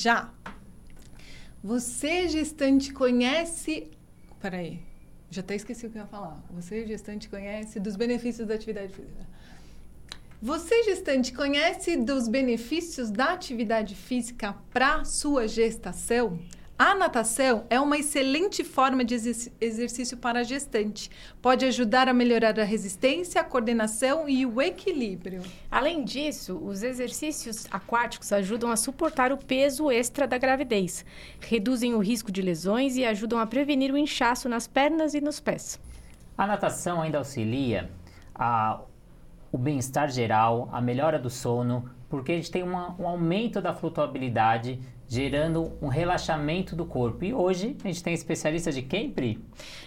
Já. Você, gestante, conhece. Peraí, já até esqueci o que eu ia falar. Você, gestante, conhece dos benefícios da atividade física. Você, gestante, conhece dos benefícios da atividade física para sua gestação? A natação é uma excelente forma de exercício para a gestante. Pode ajudar a melhorar a resistência, a coordenação e o equilíbrio. Além disso, os exercícios aquáticos ajudam a suportar o peso extra da gravidez, reduzem o risco de lesões e ajudam a prevenir o inchaço nas pernas e nos pés. A natação ainda auxilia a, o bem-estar geral, a melhora do sono, porque a gente tem uma, um aumento da flutuabilidade gerando um relaxamento do corpo. E hoje a gente tem especialista de quem, Pri?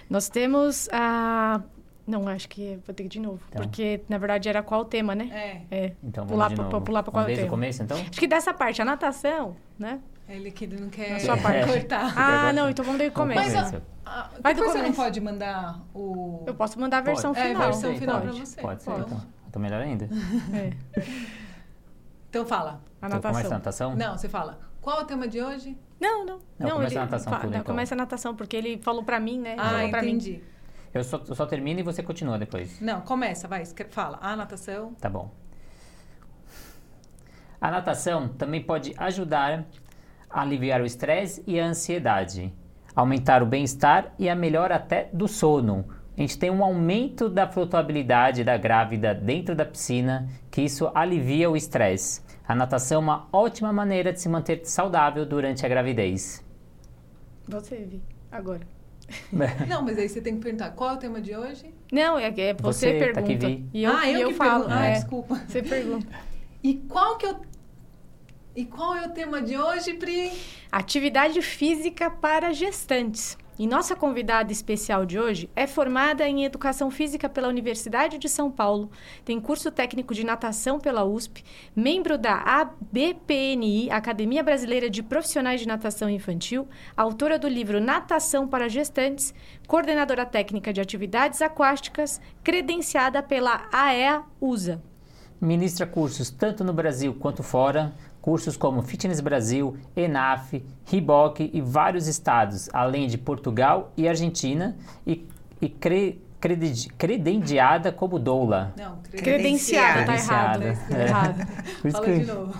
Nós temos a. Não, acho que vou ter que ir de novo. Então. Porque, na verdade, era qual o tema, né? É. é. Então, pular vamos de novo. pular para qual Desde tema. o começo, então? Acho que dessa parte, a natação, né? Ele que não quer sua parte. cortar. Ah, não, então vamos desde o começo. Mas, a, Vai do você não pode mandar o... Eu posso mandar a versão pode. final. É, a versão final para você. Pode ser, pode. então. Então, melhor ainda. É. Então fala. A natação. Então, começa a natação? Não, você fala. Qual é o tema de hoje? Não, não. Não, não começa a natação. Tudo, não, então. começa a natação, porque ele falou pra mim, né? Ah, falou entendi. Mim. Eu só, eu só termino e você continua depois. Não, começa, vai, fala. A natação. Tá bom. A natação também pode ajudar a aliviar o estresse e a ansiedade, aumentar o bem-estar e a melhora até do sono. A gente tem um aumento da flutuabilidade da grávida dentro da piscina, que isso alivia o estresse. A natação é uma ótima maneira de se manter saudável durante a gravidez. Você, Vi, agora. Não, mas aí você tem que perguntar qual é o tema de hoje? Não, é, é você, você pergunta. Tá aqui, Vi. E eu, ah, eu, e eu que falo. Pergunto. Ah, é. desculpa. Você pergunta. E qual que eu e qual é o tema de hoje, Pri? Atividade física para gestantes. E nossa convidada especial de hoje é formada em Educação Física pela Universidade de São Paulo, tem curso técnico de natação pela USP, membro da ABPNI, Academia Brasileira de Profissionais de Natação Infantil, autora do livro Natação para Gestantes, coordenadora técnica de atividades aquáticas, credenciada pela AEA-USA. Ministra cursos tanto no Brasil quanto fora, cursos como Fitness Brasil, ENAF, Riboc e vários estados, além de Portugal e Argentina, e, e cre, credi, credenciada como doula. Não, credenciada, tá errado. É. errado. Fala de novo.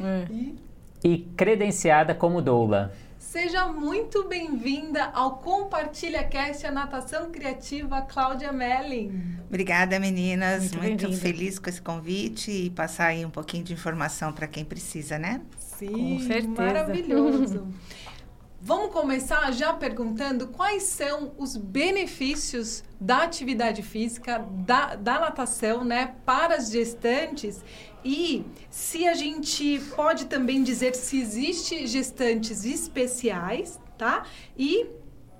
É. E? e credenciada como doula. Seja muito bem-vinda ao Compartilha Cast, a natação criativa Cláudia Melling. Obrigada, meninas. Muito, muito feliz com esse convite e passar aí um pouquinho de informação para quem precisa, né? Sim, Com certeza. maravilhoso. Vamos começar já perguntando quais são os benefícios da atividade física, da, da natação, né, para as gestantes e se a gente pode também dizer se existe gestantes especiais, tá? E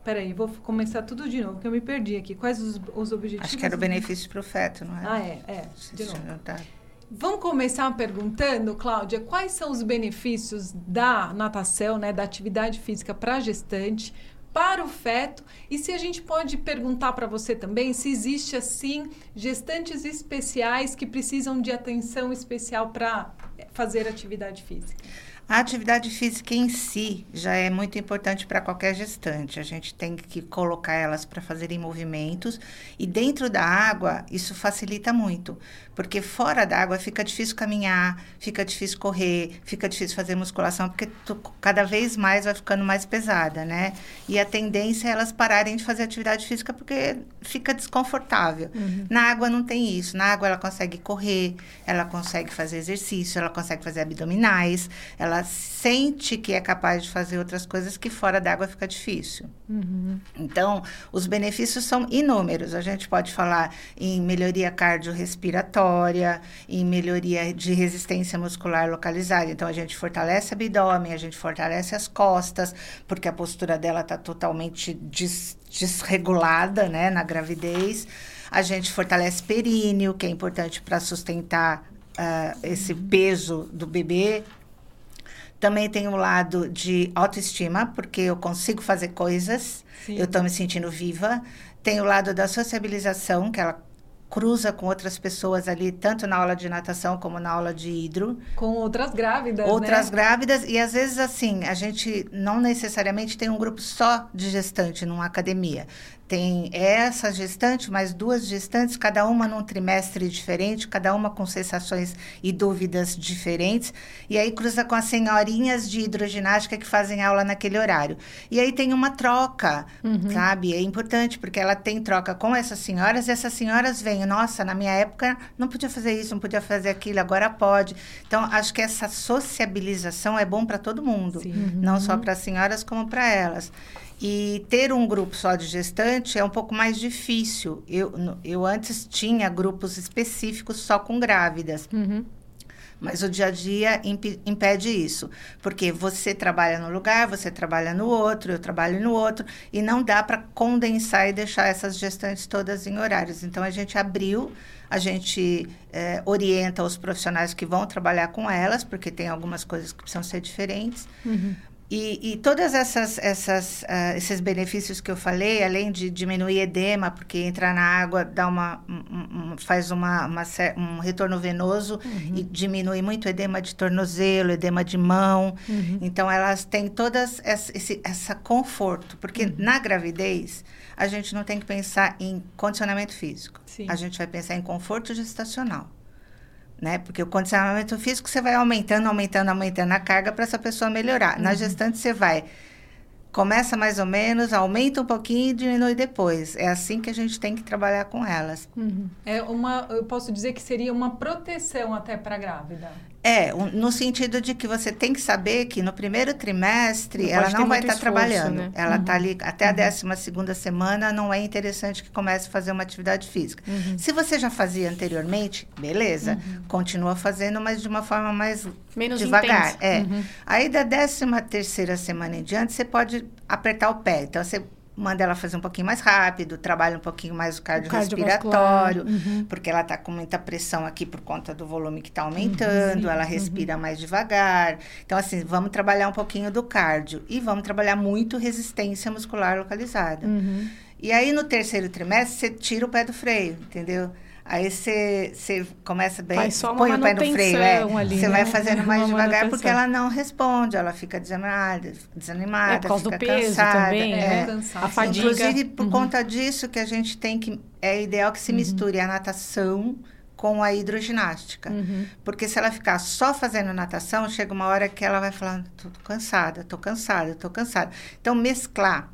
peraí, vou começar tudo de novo, que eu me perdi aqui. Quais os, os objetivos? Acho que era o benefício para o feto, não é? Ah, é, é. De novo. tá. Vamos começar perguntando, Cláudia, quais são os benefícios da natação, né, da atividade física para a gestante, para o feto, e se a gente pode perguntar para você também se existe assim gestantes especiais que precisam de atenção especial para fazer atividade física. A atividade física em si já é muito importante para qualquer gestante. A gente tem que colocar elas para fazerem movimentos e dentro da água isso facilita muito, porque fora da água fica difícil caminhar, fica difícil correr, fica difícil fazer musculação, porque tu, cada vez mais vai ficando mais pesada, né? E a tendência é elas pararem de fazer atividade física porque fica desconfortável. Uhum. Na água não tem isso. Na água ela consegue correr, ela consegue fazer exercício, ela consegue fazer abdominais, ela sente que é capaz de fazer outras coisas que fora d'água fica difícil. Uhum. Então, os benefícios são inúmeros. A gente pode falar em melhoria cardiorrespiratória, em melhoria de resistência muscular localizada. Então, a gente fortalece o abdômen, a gente fortalece as costas, porque a postura dela está totalmente des desregulada né, na gravidez. A gente fortalece períneo, que é importante para sustentar uh, esse peso do bebê. Também tem o lado de autoestima, porque eu consigo fazer coisas, Sim. eu estou me sentindo viva. Tem o lado da sociabilização, que ela cruza com outras pessoas ali, tanto na aula de natação como na aula de hidro. Com outras grávidas, Outras né? grávidas, e às vezes assim, a gente não necessariamente tem um grupo só de gestante numa academia. Tem essa gestante, mais duas gestantes, cada uma num trimestre diferente, cada uma com sensações e dúvidas diferentes. E aí cruza com as senhorinhas de hidroginástica que fazem aula naquele horário. E aí tem uma troca, sabe? É importante, porque ela tem troca com essas senhoras, e essas senhoras vêm, nossa, na minha época não podia fazer isso, não podia fazer aquilo, agora pode. Então, acho que essa sociabilização é bom para todo mundo, Sim. não só para as senhoras como para elas. E ter um grupo só de gestante é um pouco mais difícil. Eu, eu antes tinha grupos específicos só com grávidas. Uhum. Mas o dia a dia impe- impede isso. Porque você trabalha no lugar, você trabalha no outro, eu trabalho no outro, e não dá para condensar e deixar essas gestantes todas em horários. Então, a gente abriu, a gente eh, orienta os profissionais que vão trabalhar com elas, porque tem algumas coisas que precisam ser diferentes. Uhum. E, e todas essas, essas ah, esses benefícios que eu falei, além de diminuir edema, porque entrar na água dá uma, um- um- faz uma, uma um retorno venoso e diminui muito edema de tornozelo, edema de mão. Então elas têm todas essa, esse essa conforto, porque na gravidez a gente não tem que pensar em condicionamento físico. Sim. A gente vai pensar em conforto gestacional né? Porque o condicionamento físico você vai aumentando, aumentando, aumentando a carga para essa pessoa melhorar. Na gestante você vai começa mais ou menos, aumenta um pouquinho e diminui depois. É assim que a gente tem que trabalhar com elas. Uhum. É uma, eu posso dizer que seria uma proteção até para a grávida. É, um- no sentido de que você tem que saber que no primeiro trimestre Não ela não vai estar esforço, trabalhando. né? Ela Uhum. está ali até a décima segunda semana, não é interessante que comece a fazer uma atividade física. Uhum. Se você já fazia anteriormente, beleza, continua fazendo, mas de uma forma mais Menos devagar. intensa. É. Uhum. Aí da décima terceira semana em diante, você pode apertar o pé. Então você manda ela fazer um pouquinho mais rápido, trabalha um pouquinho mais o cardiorrespiratório, Uhum. porque ela está com muita pressão aqui por conta do volume que está aumentando, ela respira mais devagar. Então, assim, vamos trabalhar um pouquinho do cardio e vamos trabalhar muito resistência muscular localizada. Uhum. E aí, no terceiro trimestre, você tira o pé do freio, entendeu? Aí você, você começa bem, Faz só uma põe o pé no freio, é. ali, Você né? vai fazendo mais Uma devagar porque ela não responde, ela fica desanimada, desanimada É por causa do fica peso cansada. também, é. Cansaço. A fadiga. Inclusive, por Uhum. conta disso que a gente tem que... É ideal que se misture a natação com a hidroginástica. Uhum. Porque se ela ficar só fazendo natação, chega uma hora que ela vai falando, tô cansada, tô cansada, tô cansada. Então, mesclar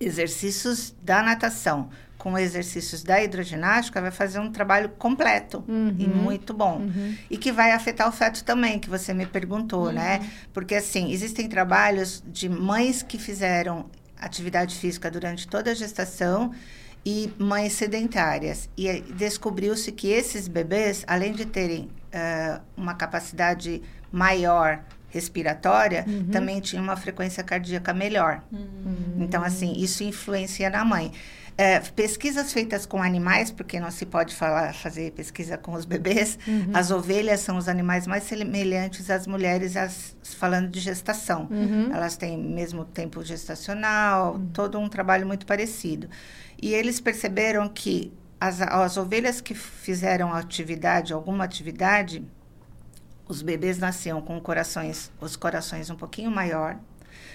exercícios da natação com exercícios da hidroginástica vai fazer um trabalho completo e Uhum. muito bom. Uhum. E que vai afetar o feto também, que você me perguntou, né? Porque, assim, existem trabalhos de mães que fizeram atividade física durante toda a gestação e mães sedentárias. E descobriu-se que esses bebês, além de terem eh, uma capacidade maior respiratória, também tinham uma frequência cardíaca melhor. Então, assim, isso influencia na mãe. É, pesquisas feitas com animais, porque não se pode falar, fazer pesquisa com os bebês, as ovelhas são os animais mais semelhantes às mulheres, as, falando de gestação. Elas têm mesmo tempo gestacional, todo um trabalho muito parecido. E eles perceberam que as, as ovelhas que fizeram atividade, alguma atividade, os bebês nasciam com corações, os corações um pouquinho maior,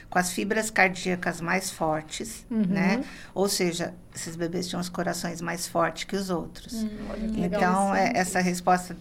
com as fibras cardíacas mais fortes, né? Ou seja, esses bebês tinham os corações mais fortes que os outros. Legal. Então, é, essa resposta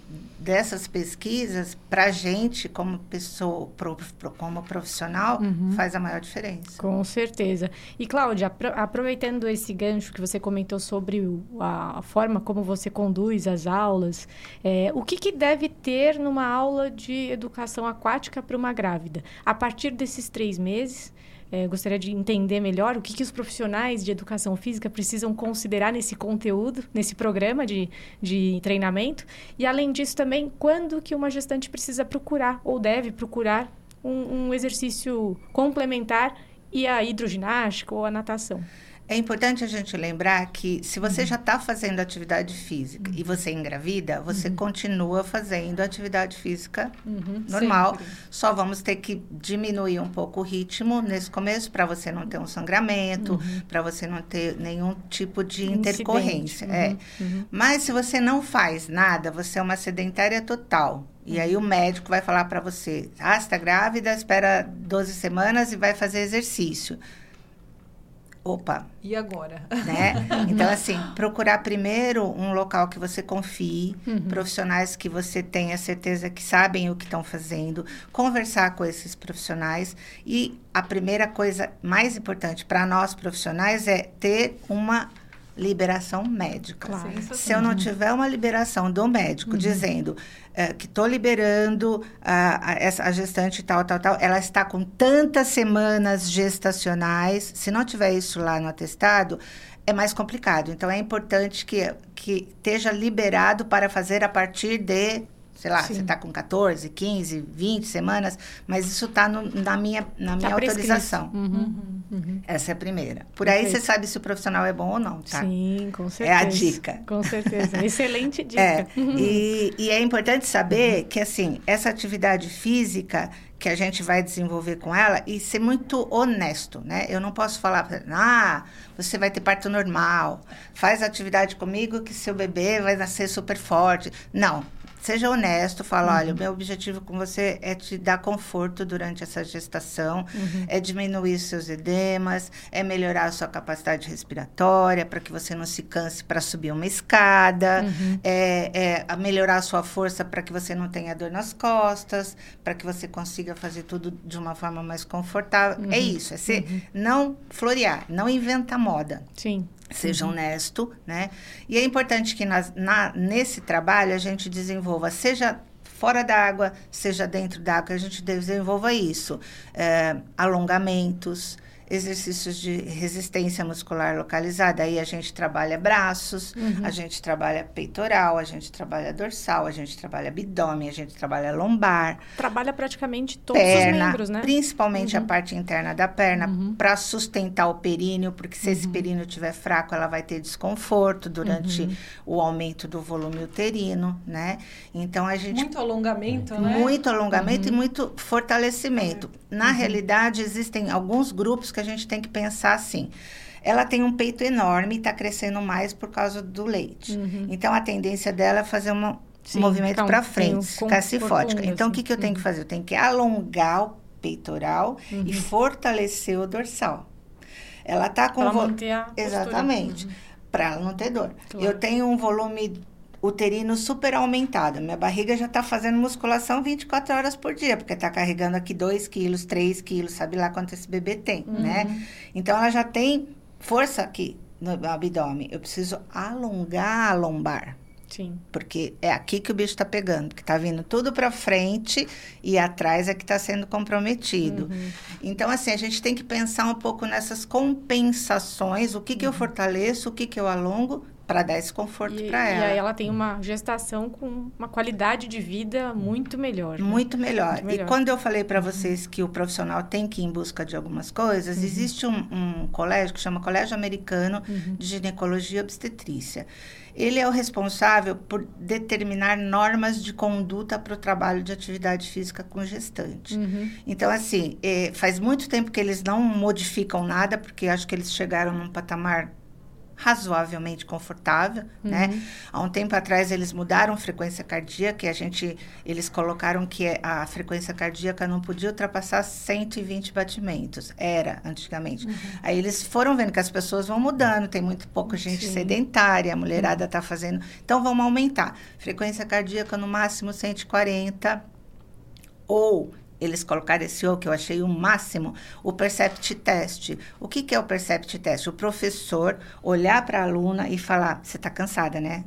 dessas pesquisas, para a gente, como pessoa, pro- pro- como profissional, faz a maior diferença. Com certeza. E, Cláudia, apro- aproveitando esse gancho que você comentou sobre o- a, a forma como você conduz as aulas, é, o que, que deve ter numa aula de educação aquática para uma grávida? A partir desses três meses, é, gostaria de entender melhor o que, que os profissionais de educação física precisam considerar nesse conteúdo, nesse programa de, de treinamento. E, além disso, também, quando que uma gestante precisa procurar ou deve procurar um, um exercício complementar e a hidroginástica ou a natação. É importante a gente lembrar que se você já está fazendo atividade física e você engravida, você continua fazendo atividade física normal. Sempre. Só vamos ter que diminuir um pouco o ritmo nesse começo para você não ter um sangramento, para você não ter nenhum tipo de intercorrência. É. Mas se você não faz nada, você é uma sedentária total. E aí o médico vai falar para você: ah, está grávida, espera 12 semanas e vai fazer exercício. Opa, E agora? né? Então, assim, procurar primeiro um local que você confie, profissionais que você tenha certeza que sabem o que estão fazendo, conversar com esses profissionais. E a primeira coisa mais importante para nós profissionais é ter uma liberação médica. Claro. Se eu não tiver uma liberação do médico dizendo eh, que estou liberando a, a, essa, a gestante tal, tal, tal, ela está com tantas semanas gestacionais, se não tiver isso lá no atestado, é mais complicado. Então, é importante que, que esteja liberado para fazer a partir de, sei lá, Sim. você está com 14, 15, 20 semanas, mas isso está na minha, na minha Tá prescrito. autorização. Uhum. Essa é a primeira. Por aí você Perfeito. sabe se o profissional é bom ou não, tá? Sim, com É certeza. a dica. Com certeza. Excelente dica. É, e, e é importante saber que, assim, essa atividade física que a gente vai desenvolver com ela e ser muito honesto, né? Eu não posso falar, pra- ah, você vai ter parto normal, faz atividade comigo que seu bebê vai nascer super forte. Não. Seja honesto, fala, olha, o meu objetivo com você é te dar conforto durante essa gestação, é diminuir os seus edemas, é melhorar a sua capacidade respiratória para que você não se canse para subir uma escada, é, é a melhorar a sua força para que você não tenha dor nas costas, para que você consiga fazer tudo de uma forma mais confortável. É isso, é ser, não florear, não inventar moda. Sim. Seja honesto, né? E é importante que nas- na, nesse trabalho a gente desenvolva, seja fora da água, seja dentro da água, que a gente desenvolva isso. É, alongamentos, exercícios de resistência muscular localizada. Aí a gente trabalha braços, a gente trabalha peitoral, a gente trabalha dorsal, a gente trabalha abdômen, a gente trabalha lombar Trabalha praticamente todos os perna, membros, né? principalmente a parte interna da perna, para sustentar o períneo, porque se esse períneo estiver fraco, ela vai ter desconforto durante o aumento do volume uterino, né? Então a gente Muito alongamento, né? muito alongamento e muito fortalecimento. Na realidade, existem alguns grupos que a gente tem que pensar assim. Ela tem um peito enorme e está crescendo mais por causa do leite. Então, a tendência dela é fazer uma, um Sim, movimento um para pouquinho frente, ficar cifótica. Então, o assim. que, que eu tenho que fazer? Eu tenho que alongar o peitoral e fortalecer o dorsal. Ela está com... Pra vo-. Exatamente. Para ela não ter dor. Claro. Eu tenho um volume uterino super aumentado. Minha barriga já está fazendo musculação 24 horas por dia, porque está carregando aqui 2 quilos, 3 quilos, sabe lá quanto esse bebê tem, Uhum. né? Então, ela já tem força aqui no abdômen. Eu preciso alongar a lombar. Sim. Porque é aqui que o bicho está pegando, que está vindo tudo para frente e atrás é que está sendo comprometido. Uhum. Então, assim, a gente tem que pensar um pouco nessas compensações, o que, que eu fortaleço, o que, que eu alongo, para dar esse conforto Uhum. E, para e ela. aí ela tem uma gestação com uma qualidade de vida muito melhor. né? Muito melhor. Muito melhor. E quando eu falei para vocês que o profissional tem que ir em busca de algumas coisas, existe um, um colégio que chama Colégio Americano de Ginecologia e Obstetrícia. Ele é o responsável por determinar normas de conduta para o trabalho de atividade física com gestante. Uhum. Então, assim, eh, faz muito tempo que eles não modificam nada, porque acho que eles chegaram num patamar razoavelmente confortável, né? Há um tempo atrás eles mudaram frequência cardíaca e a gente eles colocaram que a frequência cardíaca não podia ultrapassar 120 batimentos. Era antigamente. Aí eles foram vendo que as pessoas vão mudando, tem muito pouca gente Sim. sedentária, a mulherada está fazendo, então vamos aumentar. Frequência cardíaca no máximo 140 ou eles colocaram esse O que eu achei o máximo, o Percept Test. O que, que é o Percept Test? O professor olhar para a aluna e falar: Você está cansada, né?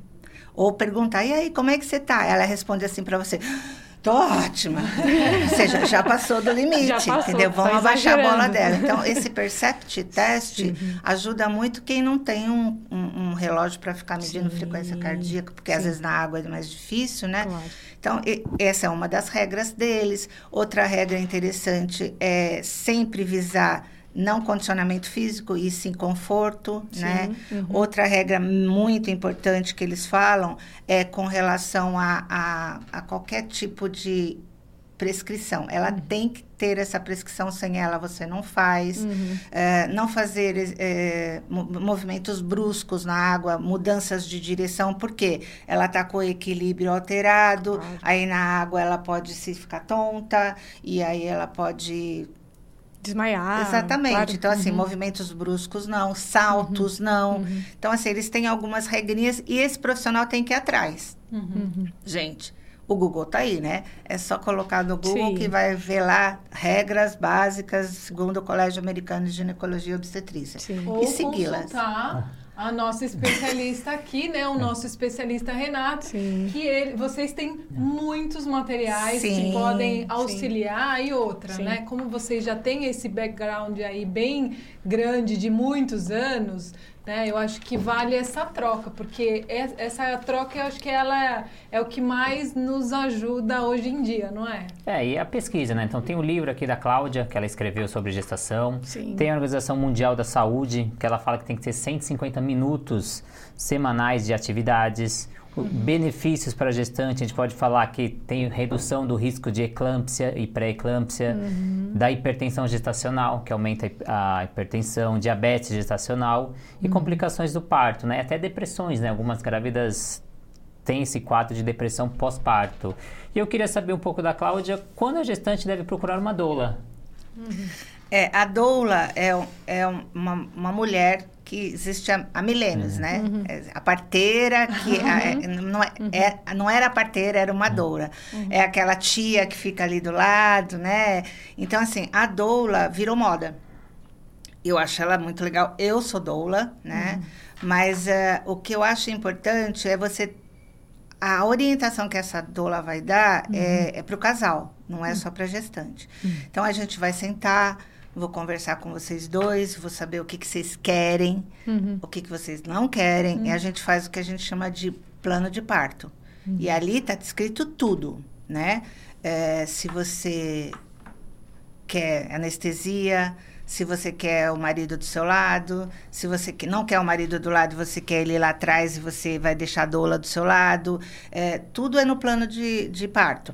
Ou perguntar: E aí, como é que você está? Ela responde assim para você: Tô ótima. Ou seja, já passou do limite, passou, entendeu? tá Vamos abaixar a bola dela. Então, esse Percept Test ajuda muito quem não tem um, um- um relógio para ficar medindo Sim. frequência cardíaca, porque às Sim. vezes na água é mais difícil, né? Claro. Então, e- essa é uma das regras deles. Outra regra interessante é sempre visar não condicionamento físico e sim conforto, Sim, né? uhum. Outra regra muito importante que eles falam é com relação a, a, a qualquer tipo de prescrição. Ela Uhum. tem que ter essa prescrição, sem ela você não faz. Uhum. É, não fazer é, mo- movimentos bruscos na água, mudanças de direção, porque ela está com o equilíbrio alterado, Claro. aí na água ela pode se ficar tonta, e aí ela pode Desmaiar. Exatamente. claro. Então, assim, Uhum. movimentos bruscos não, saltos não. Então, assim, eles têm algumas regrinhas e esse profissional tem que ir atrás. Uhum. Gente, o Google tá aí, né? É só colocar no Google Sim. que vai ver lá regras básicas segundo o Colégio Americano de Ginecologia e Obstetrícia. Sim. Ou E segui-las. consultar a nossa especialista aqui, né? O nosso especialista Renato. Sim. Que ele, vocês têm muitos materiais que Sim, podem sim. auxiliar e outra, Sim. né? Como vocês já têm esse background aí bem grande de muitos anos, né? Eu acho que vale essa troca, porque é- essa troca eu acho que ela é o que mais nos ajuda hoje em dia, não é? É, e a pesquisa, né? Então tem o livro aqui da Cláudia, que ela escreveu sobre gestação. Sim. Tem a Organização Mundial da Saúde, que ela fala que tem que ter 150 minutos semanais de atividades. Benefícios para a gestante, a gente pode falar que tem redução do risco de eclâmpsia e pré-eclâmpsia, da hipertensão gestacional, que aumenta a hi- a hipertensão, diabetes gestacional e complicações do parto, né? Até depressões, né? Algumas grávidas têm esse quadro de depressão pós-parto. E eu queria saber um pouco da Cláudia, quando a gestante deve procurar uma doula? É, a doula é, é um- uma, uma mulher que existe há, há milênios, né? É a parteira que a- é, não, é, é- não era a parteira, era uma doula. É aquela tia que fica ali do lado, né? Então, assim, a doula virou moda. Eu acho ela muito legal. Eu sou doula, né? Mas eh, o que eu acho importante é você a orientação que essa doula vai dar é, para o casal, não é só para gestante. Então a gente vai sentar, vou conversar com vocês dois, vou saber o que, que vocês querem, Uhum. o que, que vocês não querem, e a gente faz o que a gente chama de plano de parto. E ali está descrito tudo, né? É, se você quer anestesia, se você quer o marido do seu lado, se você que- não quer o marido do lado, você quer ele lá atrás e você vai deixar a doula do seu lado. É, tudo é no plano de, de parto.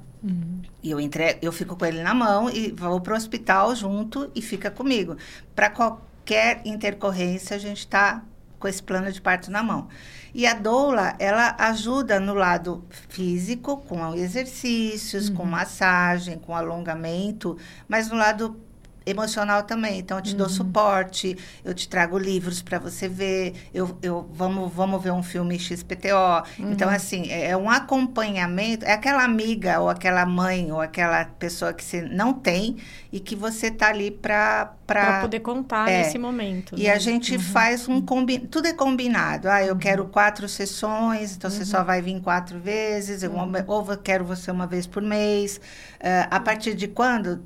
E eu, entre... eu fico com ele na mão e vou para o hospital junto e fica comigo. Para qualquer intercorrência, a gente está com esse plano de parto na mão. E a doula, ela ajuda no lado físico, com exercícios, com massagem, com alongamento, mas no lado emocional também. Então, eu te dou suporte, eu te trago livros para você ver, eu, eu vamos, vamos ver um filme XPTO. Então, assim, é, é um acompanhamento, é aquela amiga ou aquela mãe ou aquela pessoa que você não tem e que você tá ali para Para poder contar É. nesse momento. e né? a gente faz um combi... tudo é combinado. Ah, eu quero quatro sessões, então você só vai vir quatro vezes, eu, ou eu quero você uma vez por mês. Ah, a partir de quando?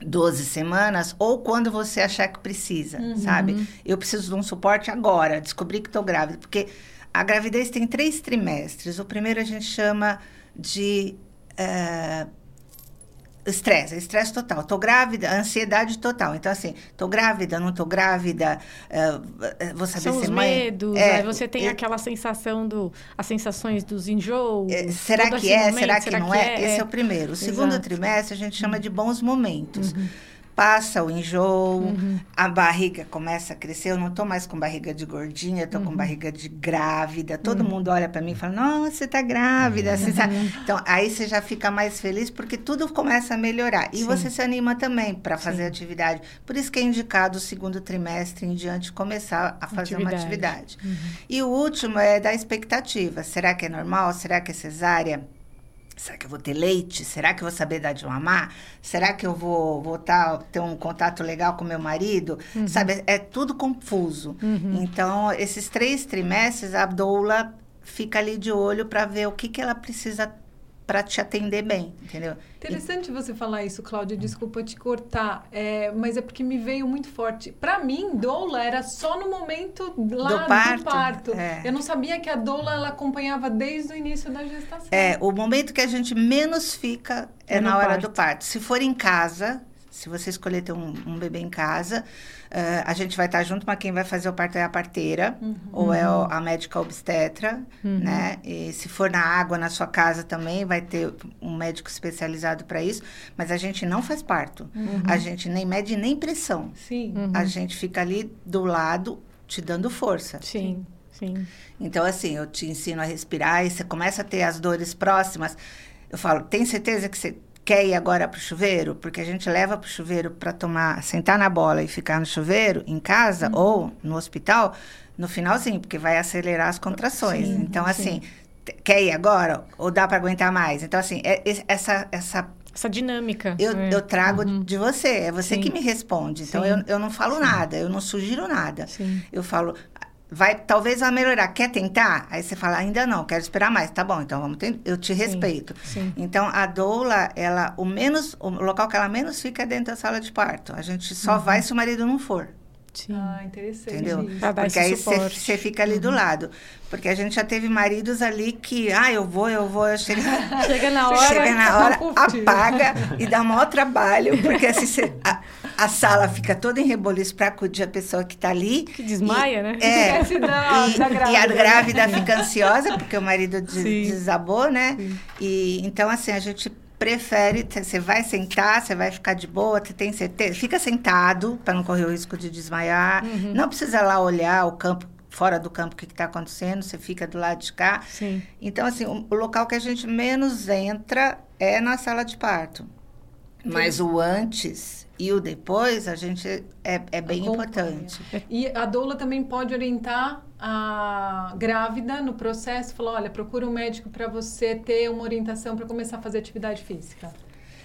12 semanas, ou quando você achar que precisa, sabe? Eu preciso de um suporte agora, descobri que estou grávida, porque a gravidez tem três trimestres. O primeiro a gente chama de eh, estresse, estresse total. Tô grávida, ansiedade total. Então, assim, tô grávida, não tô grávida, eh, eh, vou saber São se os mãe... medos, É, aí você tem é, aquela sensação do... As sensações dos enjoos. é, será que é? será que não é? Esse é o primeiro. O segundo Exato. Uhum. trimestre a gente chama de bons momentos. Passa o enjoo, Uhum. a barriga começa a crescer. Eu não tô mais com barriga de gordinha, eu tô Uhum. com barriga de grávida. Todo mundo olha para mim e fala: Nossa, você tá grávida. Você tá... Uhum. Então, aí você já fica mais feliz porque tudo começa a melhorar. E Sim. você se anima também para fazer Sim. atividade. Por isso que é indicado o segundo trimestre em diante começar a fazer uma Atividade. atividade. E o último é da expectativa. Será que é normal? Será que é cesárea? Será que eu vou ter leite? Será que eu vou saber dar de mamar? Será que eu vou voltar ter um contato legal com meu marido? Sabe, é tudo confuso. Então, esses três trimestres, a doula fica ali de olho para ver o que, que ela precisa para te atender bem, entendeu? Interessante você falar isso, Cláudia. Desculpa te cortar, é, mas é porque me veio muito forte. Para mim, doula era só no momento lá Do parto? do parto. É. Eu não sabia que a doula ela acompanhava desde o início da gestação. É, o momento que a gente menos fica é, É na hora parto. do parto. Se for em casa, Se você escolher ter um, um bebê em casa, uh, a gente vai estar junto, mas quem vai fazer o parto é a parteira uhum. ou é o, a médica obstetra, uhum. né? E se for na água na sua casa também vai ter um médico especializado para isso, mas a gente não faz parto. Uhum. A gente nem mede nem pressão. Sim. A gente fica ali do lado te dando força. Sim. Sim. Então, assim, eu te ensino a respirar e você começa a ter as dores próximas. Eu falo, tem certeza que você quer ir agora para o chuveiro? Porque a gente leva para o chuveiro para tomar, sentar na bola e ficar no chuveiro, em casa uhum. ou no hospital, no finalzinho, porque vai acelerar as contrações. Sim, então, sim. assim, quer ir agora? Ou dá para aguentar mais? Então, assim, é, essa, essa essa dinâmica. Eu, é. eu trago uhum. de você, é você Sim. que me responde. Então, eu, eu não falo Sim. nada, eu não sugiro nada. Eu falo, vai, talvez vai melhorar. Quer tentar? Aí você fala, ainda não, quero esperar mais. Tá bom, então vamos tentar. Eu te respeito. Sim. Então, a doula, ela, o menos, o local que ela menos fica é dentro da sala de parto. A gente só uhum. vai se o marido não for. Sim. Ah, interessante. Entendeu? Porque aí você fica ali uhum. do lado. Porque a gente já teve maridos ali que, ah, eu vou, eu vou, eu chego... chega na hora, chega na hora, apaga e dá maior trabalho, porque assim, cê, a, a, sala fica toda em reboliço para acudir a pessoa que está ali. Que desmaia, e, né? É, e, grávida. e, a grávida fica ansiosa, porque o marido des, desabou, né? Sim. E então, assim, a gente prefere, você vai sentar, você vai ficar de boa, você tem certeza? Fica sentado para não correr o risco de desmaiar. Uhum. Não precisa lá olhar o campo fora do campo o que está acontecendo, você fica do lado de cá. Sim. Então, assim, o, o, local que a gente menos entra é na sala de parto. Mas o antes e o depois, a gente é, é bem Acompanha. importante. E a doula também pode orientar a grávida no processo, falar, olha, procura um médico para você ter uma orientação para começar a fazer atividade física.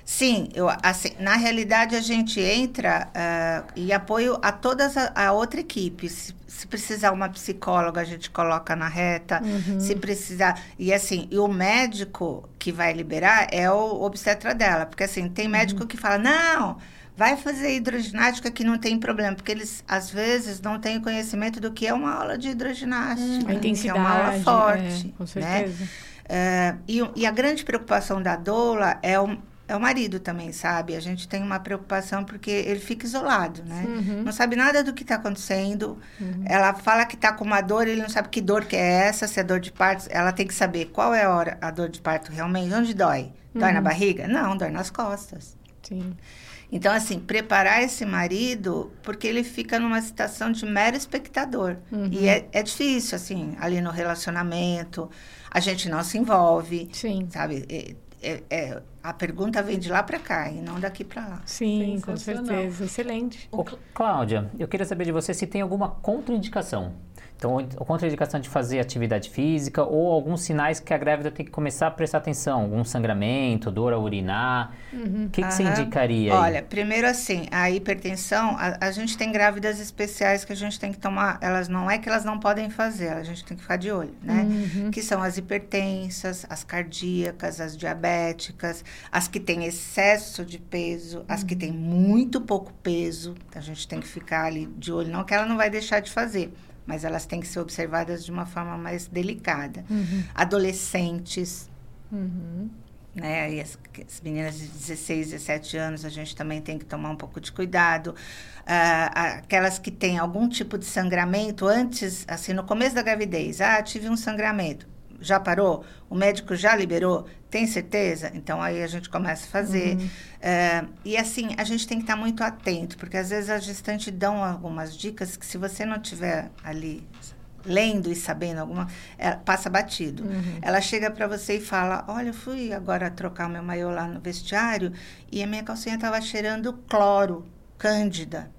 Sim, eu, assim, na realidade a gente entra uh, e apoio a toda a, a, outra equipe. Se, se, precisar uma psicóloga, a gente coloca na reta. Uhum. Se precisar. E assim, e o médico que vai liberar é o obstetra dela. Porque assim, tem médico uhum. que fala, não vai fazer hidroginástica que não tem problema, porque eles às vezes não têm conhecimento do que é uma aula de hidroginástica, hum, a intensidade, que é uma aula forte, é, com né? certeza. Né? Uh, e, e, a grande preocupação da doula é o, é o marido também, sabe? A gente tem uma preocupação porque ele fica isolado, né? Uhum. Não sabe nada do que está acontecendo. Uhum. Ela fala que está com uma dor, ele não sabe que dor que é essa, se é dor de parto. Ela tem que saber qual é a hora a dor de parto realmente, onde dói. Dói uhum. na barriga? Não, dói nas costas. Sim. Então, assim, preparar esse marido, porque ele fica numa situação de mero espectador. Uhum. E é, é difícil, assim, ali no relacionamento. A gente não se envolve, Sim. sabe? É, é, é a pergunta vem de lá para cá e não daqui para lá. Sim, com certeza. Excelente. Ô, Cláudia, eu queria saber de você se tem alguma contraindicação então, a contraindicação de fazer atividade física ou alguns sinais que a grávida tem que começar a prestar atenção, algum sangramento, dor a urinar. O uhum. que, que você indicaria? Aí? Olha, primeiro assim, a hipertensão, a, a, gente tem grávidas especiais que a gente tem que tomar, elas não é que elas não podem fazer, a gente tem que ficar de olho, né? Uhum. Que são as hipertensas, as cardíacas, as diabéticas, as que têm excesso de peso, as que têm muito pouco peso, a gente tem que ficar ali de olho, não que ela não vai deixar de fazer mas elas têm que ser observadas de uma forma mais delicada. Uhum. Adolescentes, uhum. né? E as, as, meninas de 16, 17 anos, a gente também tem que tomar um pouco de cuidado. Uh, aquelas que têm algum tipo de sangramento antes, assim, no começo da gravidez, ah, tive um sangramento já parou? O médico já liberou? Tem certeza? Então aí a gente começa a fazer. Uhum. É, e assim, a gente tem que estar muito atento, porque às vezes a gestante dão algumas dicas que se você não tiver ali lendo e sabendo alguma, é, passa batido. Uhum. Ela chega para você e fala: Olha, eu fui agora trocar o meu maiô lá no vestiário e a minha calcinha estava cheirando cloro, cândida.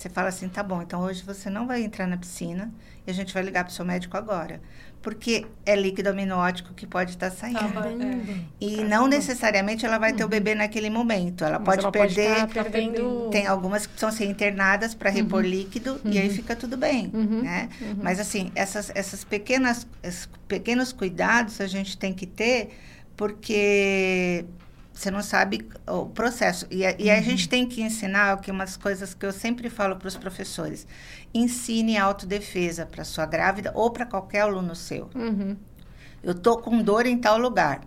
Você fala assim: tá bom, então hoje você não vai entrar na piscina e a gente vai ligar para o seu médico agora porque é líquido amniótico que pode estar tá saindo. Tá, é. E tá não necessariamente ela vai ter o uhum. bebê naquele momento. Ela Mas pode ela perder. Pode perdendo... Tem algumas que precisam ser internadas para repor uhum. líquido uhum. e aí uhum. fica tudo bem. Uhum. Né? Uhum. Mas assim, essas, essas pequenas, esses pequenos cuidados a gente tem que ter, porque você não sabe o processo. E, a, e a gente tem que ensinar, que umas coisas que eu sempre falo para os professores ensine autodefesa para sua grávida ou para qualquer aluno seu. Uhum. Eu tô com dor em tal lugar.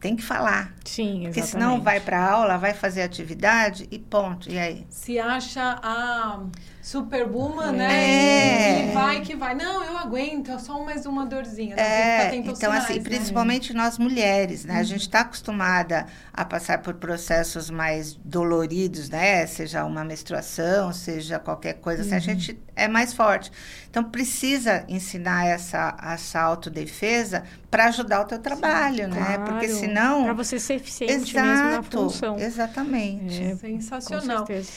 tem que falar. Sim, Porque exatamente. senão vai para aula, vai fazer atividade e ponto. E aí? Se acha a superwoman, É. né? E vai que vai. Não, eu aguento, é só mais uma dorzinha. É, então assim, sinais, né? principalmente nós mulheres, né? A gente está acostumada a passar por processos mais doloridos, né? Seja uma menstruação, seja qualquer coisa, assim, a gente é mais forte. Então precisa ensinar essa, essa autodefesa para ajudar o teu trabalho, né? Porque senão Pra você ser eficiente mesmo na Exato, função. exatamente. É, Sensacional. Com certeza.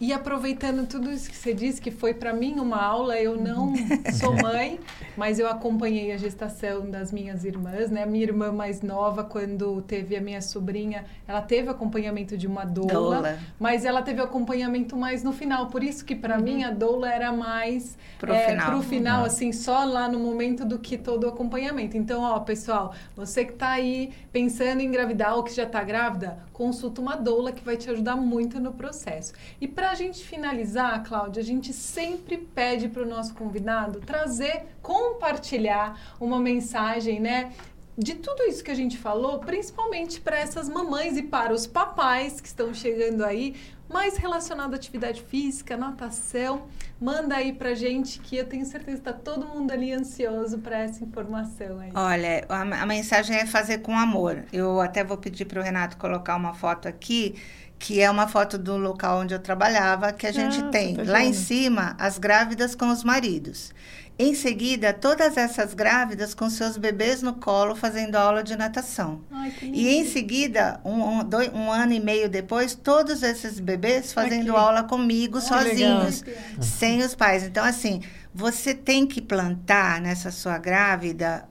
E aproveitando tudo isso que você disse, que foi para mim uma aula, eu não sou mãe, mas eu acompanhei a gestação das minhas irmãs, né? Minha irmã mais nova, quando teve a minha sobrinha, ela teve acompanhamento de uma doula, Doula. mas ela teve acompanhamento mais no final. Por isso que para mim a doula era mais Pro é, final. pro final, Uhum. assim, só lá no momento do que todo o acompanhamento. Então, ó, pessoal, você que tá aí pensando em engravidar ou que já tá grávida, consulta uma doula que vai te ajudar muito no processo. E pra gente finalizar, Cláudia, a gente sempre pede pro nosso convidado trazer, compartilhar uma mensagem, né? De tudo isso que a gente falou, principalmente para essas mamães e para os papais que estão chegando aí, mais relacionado à atividade física, natação, manda aí pra gente que eu tenho certeza que tá todo mundo ali ansioso para essa informação aí. Olha, a, a mensagem é fazer com amor. Eu até vou pedir para o Renato colocar uma foto aqui, que é uma foto do local onde eu trabalhava, que a gente Ah, tem lá em cima as grávidas com os maridos. Em seguida, todas essas grávidas com seus bebês no colo fazendo aula de natação. Ai, E em seguida, um, um, dois- um ano e meio depois, todos esses bebês fazendo Aqui. aula comigo, Ah, legal. sozinhos, sem os pais. Então, assim, você tem que plantar nessa sua grávida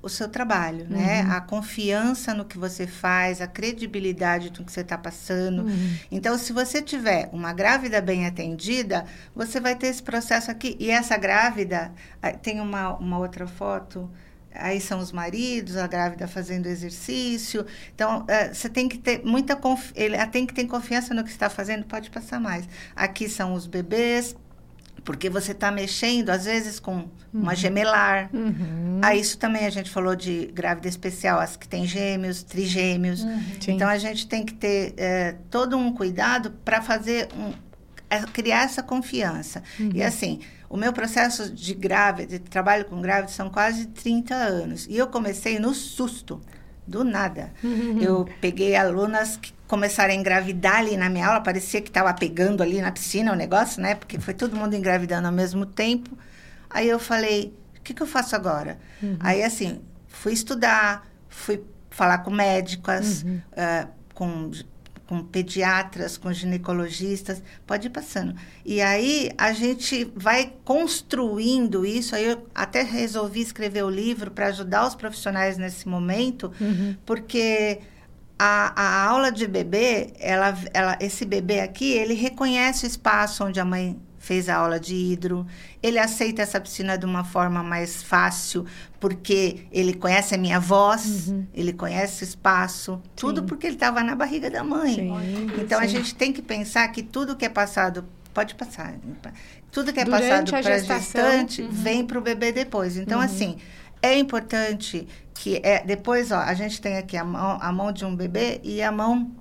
o seu trabalho, né? A confiança no que você faz, a credibilidade do que você está passando. Então, se você tiver uma grávida bem atendida, você vai ter esse processo aqui. E essa grávida, tem uma, uma outra foto. Aí são os maridos, a grávida fazendo exercício. Então, eh, você tem que ter muita confiança. Ela tem que ter confiança no que está fazendo, pode passar mais. Aqui são os bebês, porque você está mexendo, às vezes, com uma gemelar. Uhum. Ah, isso também a gente falou de grávida especial, as que têm gêmeos, trigêmeos. Sim. Então, a gente tem que ter eh, todo um cuidado para fazer um, é, criar essa confiança. E assim, o meu processo de grávida, de trabalho com grávida, são quase 30 anos. E eu comecei no susto, do nada. Eu peguei alunas que começaram a engravidar ali na minha aula, parecia que estava pegando ali na piscina o negócio, né? Porque foi todo mundo engravidando ao mesmo tempo. Aí eu falei, o que, que eu faço agora? Aí, assim, fui estudar, fui falar com médicas, eh, com, com pediatras, com ginecologistas, pode ir passando. E aí a gente vai construindo isso. Aí eu até resolvi escrever o livro para ajudar os profissionais nesse momento, porque a, a aula de bebê, ela, ela, esse bebê aqui, ele reconhece o espaço onde a mãe fez a aula de hidro, ele aceita essa piscina de uma forma mais fácil, porque ele conhece a minha voz, ele conhece o espaço, tudo porque ele estava na barriga da mãe. Sim. Então a Sim. gente tem que pensar que tudo que é passado pode passar. Tudo que é Durante passado a para uhum. gestante vem para o bebê depois. Então assim é importante que é depois ó a gente tem aqui a mão, a mão de um bebê e a mão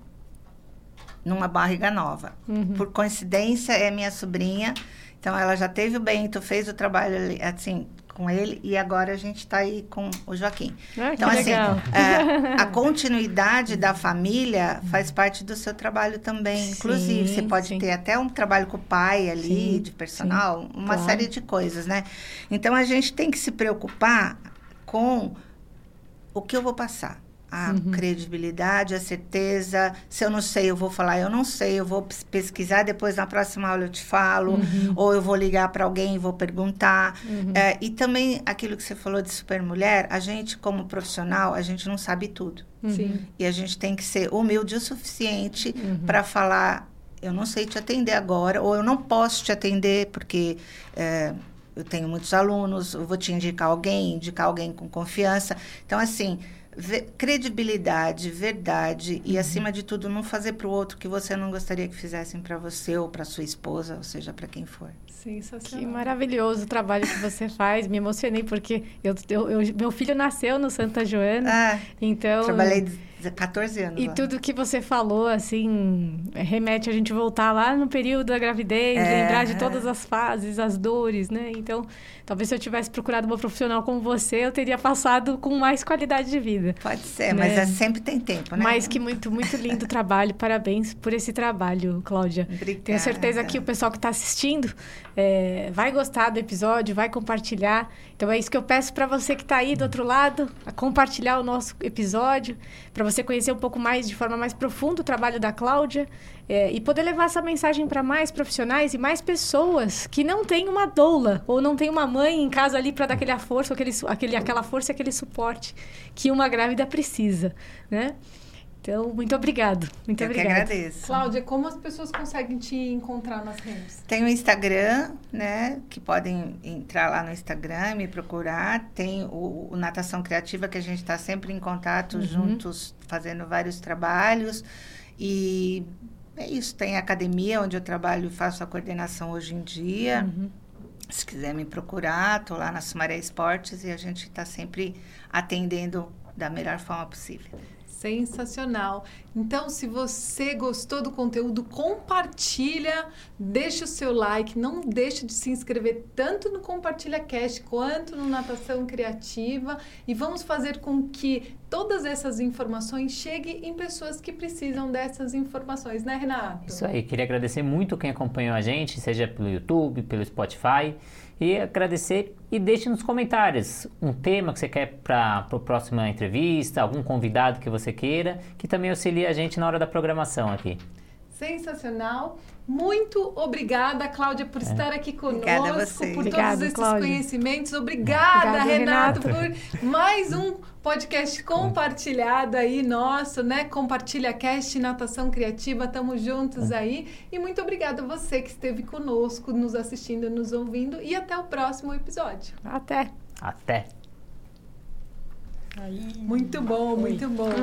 numa barriga nova. Uhum. Por coincidência é minha sobrinha, então ela já teve o Bento, fez o trabalho assim com ele e agora a gente está aí com o Joaquim. Ah, Então, assim, é, a continuidade da família faz parte do seu trabalho também. Inclusive, Sim, você pode sim. ter até um trabalho com o pai ali, Sim, de personal, uma claro. série de coisas, né? Então, a gente tem que se preocupar com o que eu vou passar. A Uhum. credibilidade, a certeza. Se eu não sei, eu vou falar, eu não sei, eu vou pes- pesquisar, depois na próxima aula eu te falo. Uhum. Ou eu vou ligar para alguém e vou perguntar. É, e também aquilo que você falou de supermulher, a gente, como profissional, a gente não sabe tudo. Sim. E a gente tem que ser humilde o suficiente Uhum. para falar: eu não sei te atender agora, ou eu não posso te atender porque é, eu tenho muitos alunos, eu vou te indicar alguém, indicar alguém com confiança. Então, assim. Ve- Credibilidade, verdade Uhum. e, acima de tudo, não fazer para o outro que você não gostaria que fizessem para você ou para sua esposa, ou seja, para quem for. Que Sensacional. maravilhoso o trabalho que você faz. Me emocionei porque eu, eu- eu- meu filho nasceu no Santa Joana. Ah, Então, trabalhei 14 anos. E lá. tudo que você falou, assim, remete a gente voltar lá no período da gravidez, É. lembrar de todas as fases, as dores, né? Então, talvez se eu tivesse procurado uma profissional como você, eu teria passado com mais qualidade de vida. Pode ser, Né? mas é, sempre tem tempo, né? Mas que muito, muito lindo trabalho. Parabéns por esse trabalho, Cláudia. Obrigada. Tenho certeza que o pessoal que está assistindo é, vai gostar do episódio, vai compartilhar. Então é isso que eu peço para você que está aí do outro lado, a compartilhar o nosso episódio, para você conhecer um pouco mais, de forma mais profunda, o trabalho da Cláudia é, e poder levar essa mensagem para mais profissionais e mais pessoas que não têm uma doula ou não tem uma mãe em casa ali para dar aquela força, aquele, aquele, aquela força, aquele suporte que uma grávida precisa, né? Então, muito obrigado. Muito Eu que obrigada. agradeço. Cláudia, como as pessoas conseguem te encontrar nas redes? Tem o Instagram, né? Que podem entrar lá no Instagram, me procurar. Tem o, o Natação Criativa, que a gente está sempre em contato, juntos, fazendo vários trabalhos. E é isso. Tem a academia, onde eu trabalho e faço a coordenação hoje em dia. Uhum. Se quiser me procurar, estou lá na Sumaré Esportes e a gente está sempre atendendo da melhor forma possível. Sensacional. Então, se você gostou do conteúdo, compartilha, deixa o seu like, não deixe de se inscrever tanto no Compartilha Cast quanto no Natação Criativa e vamos fazer com que todas essas informações cheguem em pessoas que precisam dessas informações, né, Renato? Isso aí, queria agradecer muito quem acompanhou a gente, seja pelo YouTube, pelo Spotify. E agradecer e deixe nos comentários um tema que você quer para a próxima entrevista, algum convidado que você queira, que também auxilia a gente na hora da programação aqui. Sensacional. Muito obrigada, Cláudia, por estar aqui conosco, Obrigada a você. por Obrigada, todos esses Cláudia. conhecimentos. Obrigada, Obrigada, Renato, Renato. por mais um podcast compartilhado aí nosso, né? Compartilha Cast Natação Criativa, tamo juntos aí. E muito obrigada a você que esteve conosco, nos assistindo, nos ouvindo e até o próximo episódio. Até. Até! Muito bom, muito bom.